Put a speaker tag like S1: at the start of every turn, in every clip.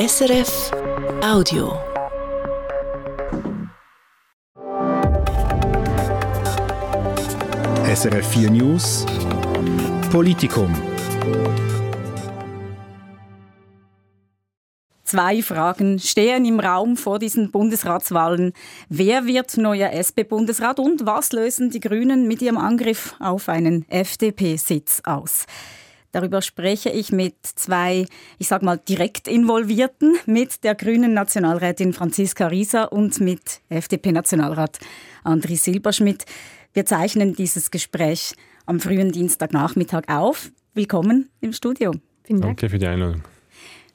S1: SRF Audio.
S2: SRF 4 News Politikum.
S3: Zwei Fragen stehen im Raum vor diesen Bundesratswahlen. Wer wird neuer SP-Bundesrat und was lösen die Grünen mit ihrem Angriff auf einen FDP-Sitz aus? Darüber spreche ich mit zwei, ich sag mal, direkt Involvierten, mit der grünen Nationalrätin Franziska Rieser und mit FDP-Nationalrat André Silberschmidt. Wir zeichnen dieses Gespräch am frühen Dienstagnachmittag auf. Willkommen im Studio.
S4: Vielen Dank. Danke für die Einladung.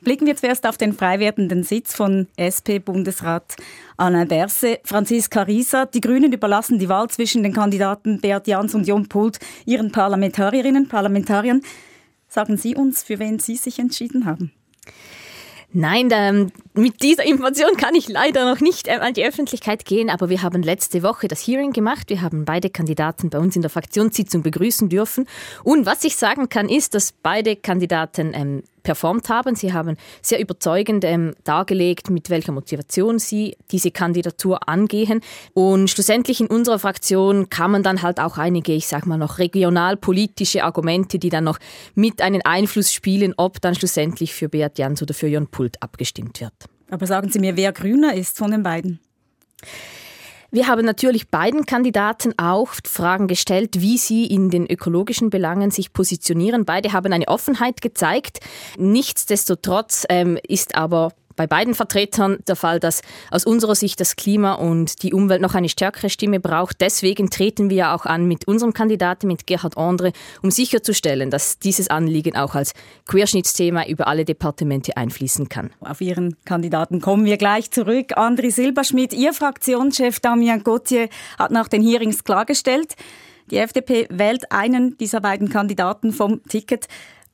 S3: Blicken wir zuerst auf den frei werdenden Sitz von SP-Bundesrat Alain Berse. Franziska Rieser, die Grünen überlassen die Wahl zwischen den Kandidaten Beat Jans und Jon Pult ihren Parlamentarierinnen, Parlamentariern. Sagen Sie uns, für wen Sie sich entschieden haben.
S5: Nein, da, mit dieser Information kann ich leider noch nicht äh, an die Öffentlichkeit gehen, aber wir haben letzte Woche das Hearing gemacht. Wir haben beide Kandidaten bei uns in der Fraktionssitzung begrüßen dürfen. Und was ich sagen kann, ist, dass beide Kandidaten ähm, performt haben. Sie haben sehr überzeugend ähm, dargelegt, mit welcher Motivation sie diese Kandidatur angehen. Und schlussendlich in unserer Fraktion kamen dann halt auch einige, ich sag mal noch regionalpolitische Argumente, die dann noch mit einen Einfluss spielen, ob dann schlussendlich für Beat Jans oder für Jörn Pult abgestimmt wird.
S3: Aber sagen Sie mir, wer grüner ist von den beiden?
S5: Wir haben natürlich beiden Kandidaten auch Fragen gestellt, wie sie in den ökologischen Belangen sich positionieren. Beide haben eine Offenheit gezeigt. Nichtsdestotrotz ähm, ist aber bei beiden Vertretern der Fall, dass aus unserer Sicht das Klima und die Umwelt noch eine stärkere Stimme braucht. Deswegen treten wir auch an mit unserem Kandidaten, mit Gerhard Andre, um sicherzustellen, dass dieses Anliegen auch als Querschnittsthema über alle Departemente einfließen kann.
S3: Auf Ihren Kandidaten kommen wir gleich zurück. André Silberschmidt, Ihr Fraktionschef Damien Gauthier hat nach den Hearings klargestellt, die FDP wählt einen dieser beiden Kandidaten vom Ticket.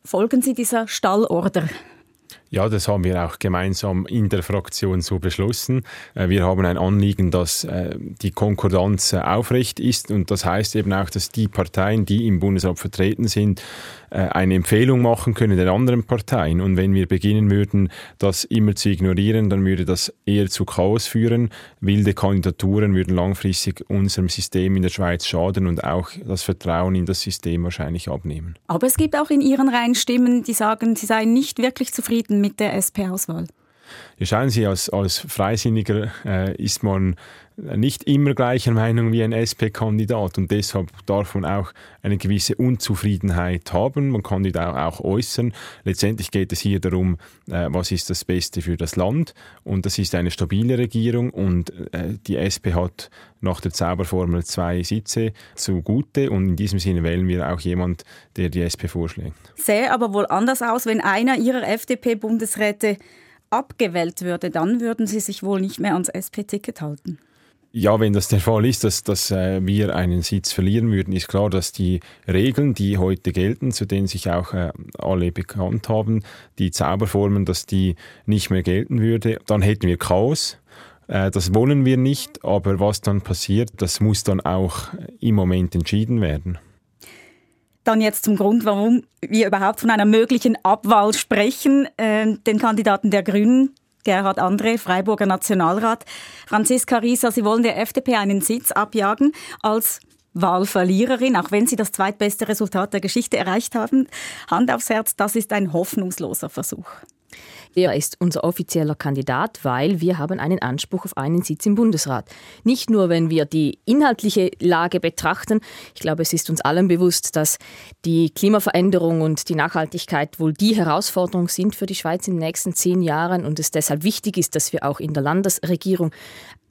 S3: Folgen Sie dieser Stallorder?
S4: Ja, das haben wir auch gemeinsam in der Fraktion so beschlossen. Äh, wir haben ein Anliegen, dass äh, die Konkordanz äh, aufrecht ist und das heißt eben auch, dass die Parteien, die im Bundesrat vertreten sind, eine Empfehlung machen können den anderen Parteien. Und wenn wir beginnen würden, das immer zu ignorieren, dann würde das eher zu Chaos führen. Wilde Kandidaturen würden langfristig unserem System in der Schweiz schaden und auch das Vertrauen in das System wahrscheinlich abnehmen.
S3: Aber es gibt auch in Ihren Reihen Stimmen, die sagen, sie seien nicht wirklich zufrieden mit der SP-Auswahl?
S4: Ja, schauen Sie, als, als Freisinniger äh, ist man nicht immer gleicher Meinung wie ein SP-Kandidat und deshalb darf man auch eine gewisse Unzufriedenheit haben. Man kann die auch äußern. Letztendlich geht es hier darum, äh, was ist das Beste für das Land und das ist eine stabile Regierung und äh, die SP hat nach der Zauberformel zwei Sitze zugute und in diesem Sinne wählen wir auch jemand, der die SP vorschlägt.
S3: Sähe aber wohl anders aus, wenn einer Ihrer FDP-Bundesräte abgewählt würde, dann würden Sie sich wohl nicht mehr ans SP-Ticket halten.
S4: Ja, wenn das der Fall ist, dass, dass äh, wir einen Sitz verlieren würden, ist klar, dass die Regeln, die heute gelten, zu denen sich auch äh, alle bekannt haben, die Zauberformen, dass die nicht mehr gelten würde. Dann hätten wir Chaos. Äh, das wollen wir nicht, aber was dann passiert, das muss dann auch im Moment entschieden werden.
S3: Dann jetzt zum Grund, warum wir überhaupt von einer möglichen Abwahl sprechen. Äh, den Kandidaten der Grünen, Gerhard André, Freiburger Nationalrat. Franziska Rieser, Sie wollen der FDP einen Sitz abjagen als Wahlverliererin, auch wenn Sie das zweitbeste Resultat der Geschichte erreicht haben. Hand aufs Herz, das ist ein hoffnungsloser Versuch.
S5: Er ist unser offizieller Kandidat, weil wir haben einen Anspruch auf einen Sitz im Bundesrat. Nicht nur, wenn wir die inhaltliche Lage betrachten. Ich glaube, es ist uns allen bewusst, dass die Klimaveränderung und die Nachhaltigkeit wohl die Herausforderung sind für die Schweiz in den nächsten zehn Jahren und es deshalb wichtig ist, dass wir auch in der Landesregierung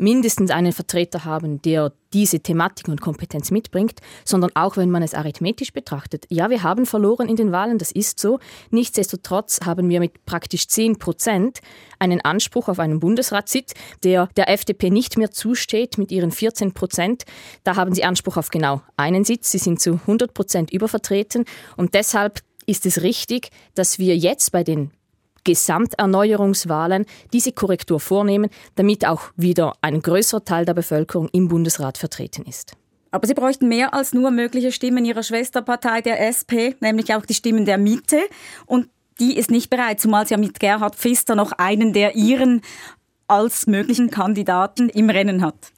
S5: mindestens einen Vertreter haben, der diese Thematik und Kompetenz mitbringt, sondern auch wenn man es arithmetisch betrachtet. Ja, wir haben verloren in den Wahlen, das ist so. Nichtsdestotrotz haben wir mit praktisch 10 Prozent einen Anspruch auf einen Bundesratssitz, der der FDP nicht mehr zusteht mit ihren 14 Prozent. Da haben sie Anspruch auf genau einen Sitz. Sie sind zu 100 Prozent übervertreten und deshalb ist es richtig, dass wir jetzt bei den Gesamterneuerungswahlen diese Korrektur vornehmen, damit auch wieder ein größerer Teil der Bevölkerung im Bundesrat vertreten ist.
S3: Aber Sie bräuchten mehr als nur mögliche Stimmen Ihrer Schwesterpartei, der SP, nämlich auch die Stimmen der Mitte. Und die ist nicht bereit, zumal sie ja mit Gerhard Pfister noch einen der ihren als möglichen Kandidaten im Rennen hat.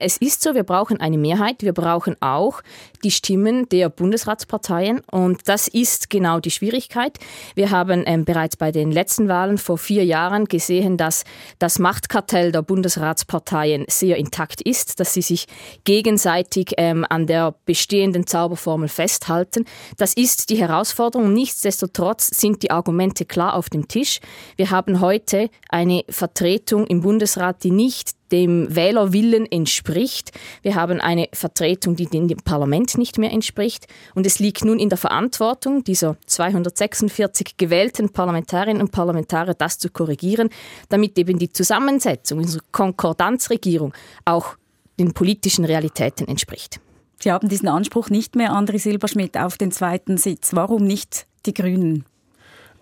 S5: Es ist so, wir brauchen eine Mehrheit. Wir brauchen auch die Stimmen der Bundesratsparteien. Und das ist genau die Schwierigkeit. Wir haben ähm, bereits bei den letzten Wahlen vor vier Jahren gesehen, dass das Machtkartell der Bundesratsparteien sehr intakt ist, dass sie sich gegenseitig ähm, an der bestehenden Zauberformel festhalten. Das ist die Herausforderung. Nichtsdestotrotz sind die Argumente klar auf dem Tisch. Wir haben heute eine Vertretung im Bundesrat, die nicht dem Wählerwillen entspricht. Wir haben eine Vertretung, die dem Parlament nicht mehr entspricht. Und es liegt nun in der Verantwortung dieser 246 gewählten Parlamentarierinnen und Parlamentarier, das zu korrigieren, damit eben die Zusammensetzung unserer Konkordanzregierung auch den politischen Realitäten entspricht.
S3: Sie haben diesen Anspruch nicht mehr, André Silberschmidt, auf den zweiten Sitz. Warum nicht die Grünen?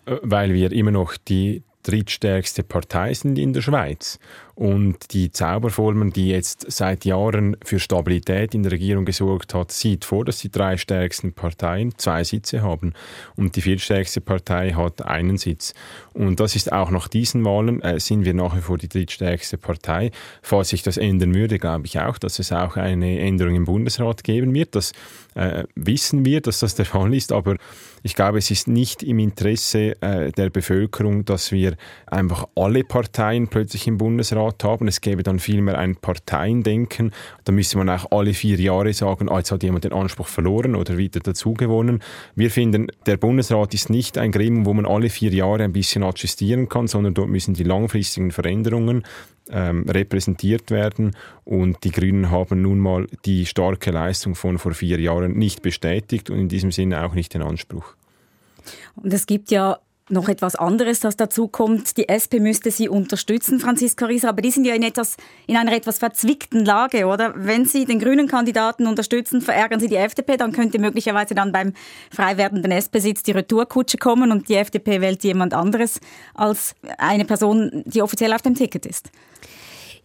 S4: Äh, weil wir immer noch die drittstärkste Partei sind in der Schweiz. Und die Zauberformel, die jetzt seit Jahren für Stabilität in der Regierung gesorgt hat, sieht vor, dass die drei stärksten Parteien zwei Sitze haben. Und die viertstärkste Partei hat einen Sitz. Und das ist auch nach diesen Wahlen, äh, sind wir nach wie vor die drittstärkste Partei. Falls sich das ändern würde, glaube ich auch, dass es auch eine Änderung im Bundesrat geben wird. Das äh, wissen wir, dass das der Fall ist. Aber ich glaube, es ist nicht im Interesse äh, der Bevölkerung, dass wir einfach alle Parteien plötzlich im Bundesrat haben. Es gäbe dann vielmehr ein Parteiendenken. Da müsste man auch alle vier Jahre sagen, ah, jetzt hat jemand den Anspruch verloren oder wieder dazugewonnen. Wir finden, der Bundesrat ist nicht ein Gremium, wo man alle vier Jahre ein bisschen adjustieren kann, sondern dort müssen die langfristigen Veränderungen ähm, repräsentiert werden. Und die Grünen haben nun mal die starke Leistung von vor vier Jahren nicht bestätigt und in diesem Sinne auch nicht den Anspruch.
S3: Und es gibt ja noch etwas anderes, das dazu kommt. Die SP müsste sie unterstützen, Franziska Rieser, aber die sind ja in, etwas, in einer etwas verzwickten Lage, oder? Wenn sie den grünen Kandidaten unterstützen, verärgern sie die FDP, dann könnte möglicherweise dann beim frei werdenden SP-Sitz die Retourkutsche kommen und die FDP wählt jemand anderes als eine Person, die offiziell auf dem Ticket ist.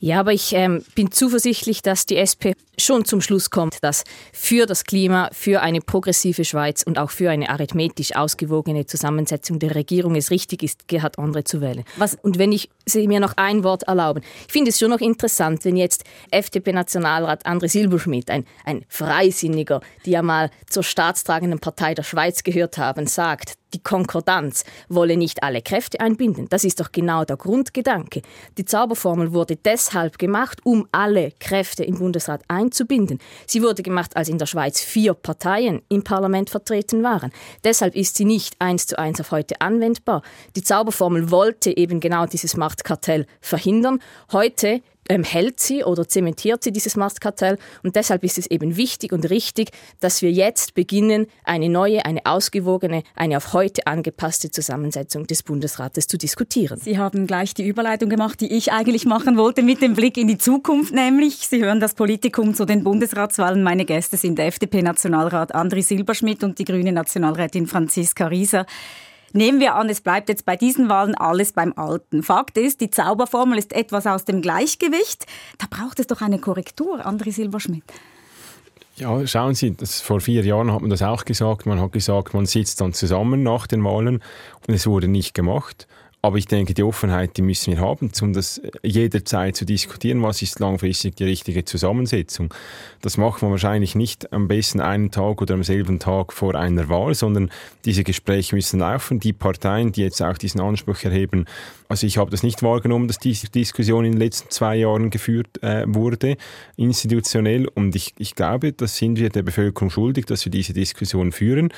S5: Ja, aber ich ähm, bin zuversichtlich, dass die SP schon zum Schluss kommt, dass für das Klima, für eine progressive Schweiz und auch für eine arithmetisch ausgewogene Zusammensetzung der Regierung es richtig ist, Gerhard Andre zu wählen. Was, und wenn ich Sie mir noch ein Wort erlauben. Ich finde es schon noch interessant, wenn jetzt FDP-Nationalrat André Silberschmidt, ein, ein Freisinniger, die ja mal zur staatstragenden Partei der Schweiz gehört haben, sagt, die Konkordanz wolle nicht alle Kräfte einbinden. Das ist doch genau der Grundgedanke. Die Zauberformel wurde deshalb gemacht, um alle Kräfte im Bundesrat einzubinden. Sie wurde gemacht, als in der Schweiz vier Parteien im Parlament vertreten waren. Deshalb ist sie nicht eins zu eins auf heute anwendbar. Die Zauberformel wollte eben genau dieses Machtkartell verhindern. Heute ähm, hält sie oder zementiert sie dieses Machtkartell. Und deshalb ist es eben wichtig und richtig, dass wir jetzt beginnen, eine neue, eine ausgewogene, eine auf heute angepasste Zusammensetzung des Bundesrates zu diskutieren.
S3: Sie haben gleich die Überleitung gemacht, die ich eigentlich machen wollte, mit dem Blick in die Zukunft nämlich. Sie hören das Politikum zu den Bundesratswahlen. Meine Gäste sind der FDP-Nationalrat André Silberschmidt und die grüne Nationalrätin Franziska Rieser. Nehmen wir an, es bleibt jetzt bei diesen Wahlen alles beim Alten. Fakt ist, die Zauberformel ist etwas aus dem Gleichgewicht. Da braucht es doch eine Korrektur, André Silberschmidt.
S4: Ja, schauen Sie, das, vor vier Jahren hat man das auch gesagt. Man hat gesagt, man sitzt dann zusammen nach den Wahlen und es wurde nicht gemacht. Aber ich denke, die Offenheit, die müssen wir haben, um das jederzeit zu diskutieren, was ist langfristig die richtige Zusammensetzung. Das macht man wahrscheinlich nicht am besten einen Tag oder am selben Tag vor einer Wahl, sondern diese Gespräche müssen laufen. Die Parteien, die jetzt auch diesen Anspruch erheben, also ich habe das nicht wahrgenommen, dass diese Diskussion in den letzten zwei Jahren geführt äh, wurde, institutionell. Und ich, ich glaube, das sind wir der Bevölkerung schuldig, dass wir diese Diskussion führen.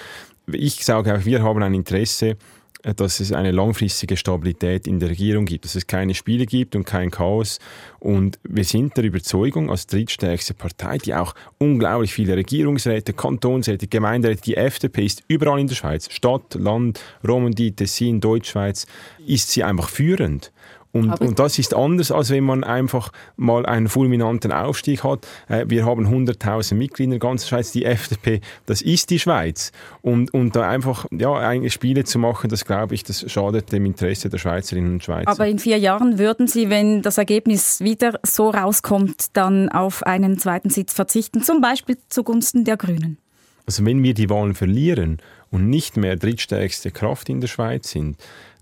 S4: Ich sage auch, wir haben ein Interesse, dass es eine langfristige Stabilität in der Regierung gibt, dass es keine Spiele gibt und kein Chaos. Und wir sind der Überzeugung, als drittstärkste Partei, die auch unglaublich viele Regierungsräte, Kantonsräte, Gemeinderäte, die FDP ist überall in der Schweiz, Stadt, Land, Romandie, Tessin, Deutschschweiz, ist sie einfach führend. Und, und, das ist anders, als wenn man einfach mal einen fulminanten Aufstieg hat. Äh, wir haben 100.000 Mitglieder in der ganzen Schweiz. Die FDP, das ist die Schweiz. Und, und da einfach ja, Spiele zu machen, das glaube ich, das schadet dem Interesse der Schweizerinnen und Schweizer.
S3: Aber in vier Jahren würden Sie, wenn das Ergebnis wieder so rauskommt, dann auf einen zweiten Sitz verzichten, zum Beispiel zugunsten der Grünen?
S4: Also wenn wir die Wahlen verlieren und nicht mehr drittstärkste Kraft in der Schweiz sind,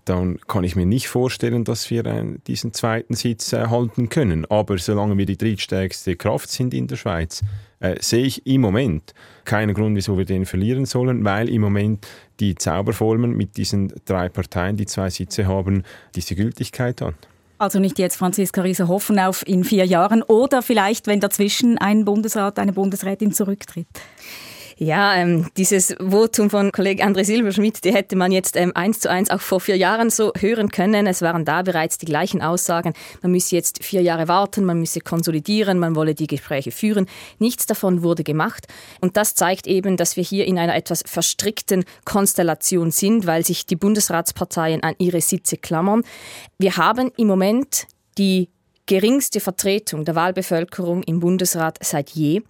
S4: dann kann ich mir nicht vorstellen, dass wir äh, diesen zweiten Sitz äh, halten können. Aber solange wir die drittstärkste Kraft sind in der Schweiz, äh, sehe ich im Moment keinen Grund, wieso wir den verlieren sollen, weil im Moment die Zauberformen mit diesen drei Parteien, die zwei Sitze haben, diese Gültigkeit hat.
S3: Also nicht jetzt Franziska Rieser hoffen auf in vier Jahren oder vielleicht, wenn dazwischen ein Bundesrat, eine Bundesrätin zurücktritt.
S5: Ja, ähm, dieses Votum von Kollege André Silberschmidt, die hätte man jetzt ähm, eins zu eins auch vor vier Jahren so hören können. Es waren da bereits die gleichen Aussagen. Man müsse jetzt vier Jahre warten, man müsse konsolidieren, man wolle die Gespräche führen. Nichts davon wurde gemacht. Und das zeigt eben, dass wir hier in einer etwas verstrickten Konstellation sind, weil sich die Bundesratsparteien an ihre Sitze klammern. Wir haben im Moment die geringste Vertretung der Wahlbevölkerung im Bundesrat seit je.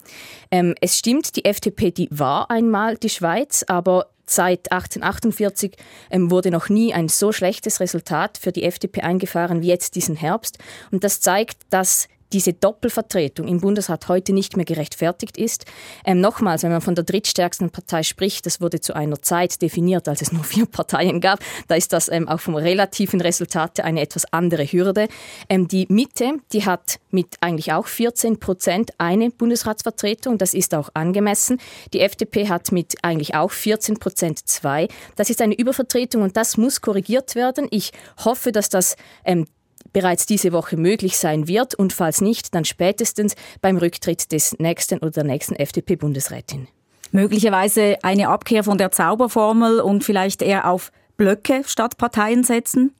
S5: Ähm, es stimmt, die FDP, die war einmal die Schweiz, aber Seit 1848 ähm, wurde noch nie ein so schlechtes Resultat für die FDP eingefahren wie jetzt diesen Herbst. Und das zeigt, dass diese Doppelvertretung im Bundesrat heute nicht mehr gerechtfertigt ist. Ähm, nochmals, wenn man von der drittstärksten Partei spricht, das wurde zu einer Zeit definiert, als es nur vier Parteien gab, da ist das ähm, auch vom relativen Resultat eine etwas andere Hürde. Ähm, die Mitte, die hat mit eigentlich auch 14 Prozent eine Bundesratsvertretung, das ist auch angemessen. Die FDP hat mit eigentlich auch 14 Prozent zwei. Das ist eine Übervertretung und das muss korrigiert werden. Ich hoffe, dass das ähm, bereits diese Woche möglich sein wird und falls nicht, dann spätestens beim Rücktritt des nächsten oder der nächsten FDP-Bundesrätin.
S3: Möglicherweise eine Abkehr von der Zauberformel und vielleicht eher auf Blöcke statt Parteien setzen?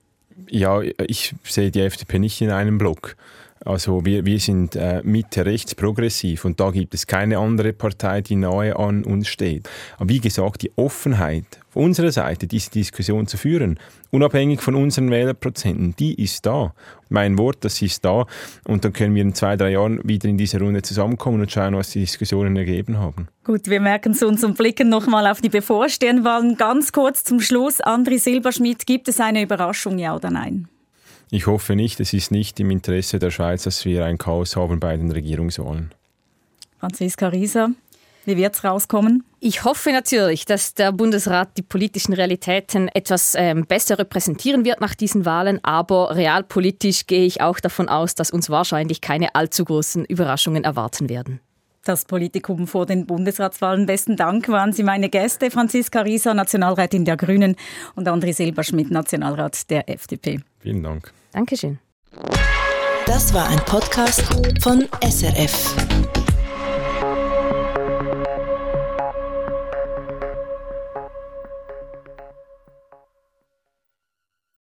S4: Ja, ich sehe die FDP nicht in einem Block. Also wir, wir sind äh, Mitte rechts progressiv und da gibt es keine andere Partei, die nahe an uns steht. Aber wie gesagt, die Offenheit von unserer Seite, diese Diskussion zu führen, unabhängig von unseren Wählerprozenten, die ist da. Mein Wort, das ist da. Und dann können wir in zwei, drei Jahren wieder in diese Runde zusammenkommen und schauen, was die Diskussionen ergeben haben.
S3: Gut, wir merken es uns und blicken nochmal auf die bevorstehenden Wahlen. Ganz kurz zum Schluss. André Silberschmidt, gibt es eine Überraschung, ja oder nein?
S4: Ich hoffe nicht, es ist nicht im Interesse der Schweiz, dass wir ein Chaos haben bei den Regierungswahlen.
S3: Franziska Rieser, wie wird es rauskommen?
S5: Ich hoffe natürlich, dass der Bundesrat die politischen Realitäten etwas ähm, besser repräsentieren wird nach diesen Wahlen, aber realpolitisch gehe ich auch davon aus, dass uns wahrscheinlich keine allzu großen Überraschungen erwarten werden.
S3: Das Politikum vor den Bundesratswahlen. Besten Dank waren Sie meine Gäste. Franziska Rieser, Nationalrätin der Grünen und André Silberschmidt, Nationalrat der FDP.
S4: Vielen Dank.
S5: Dankeschön.
S1: Das war ein Podcast von SRF.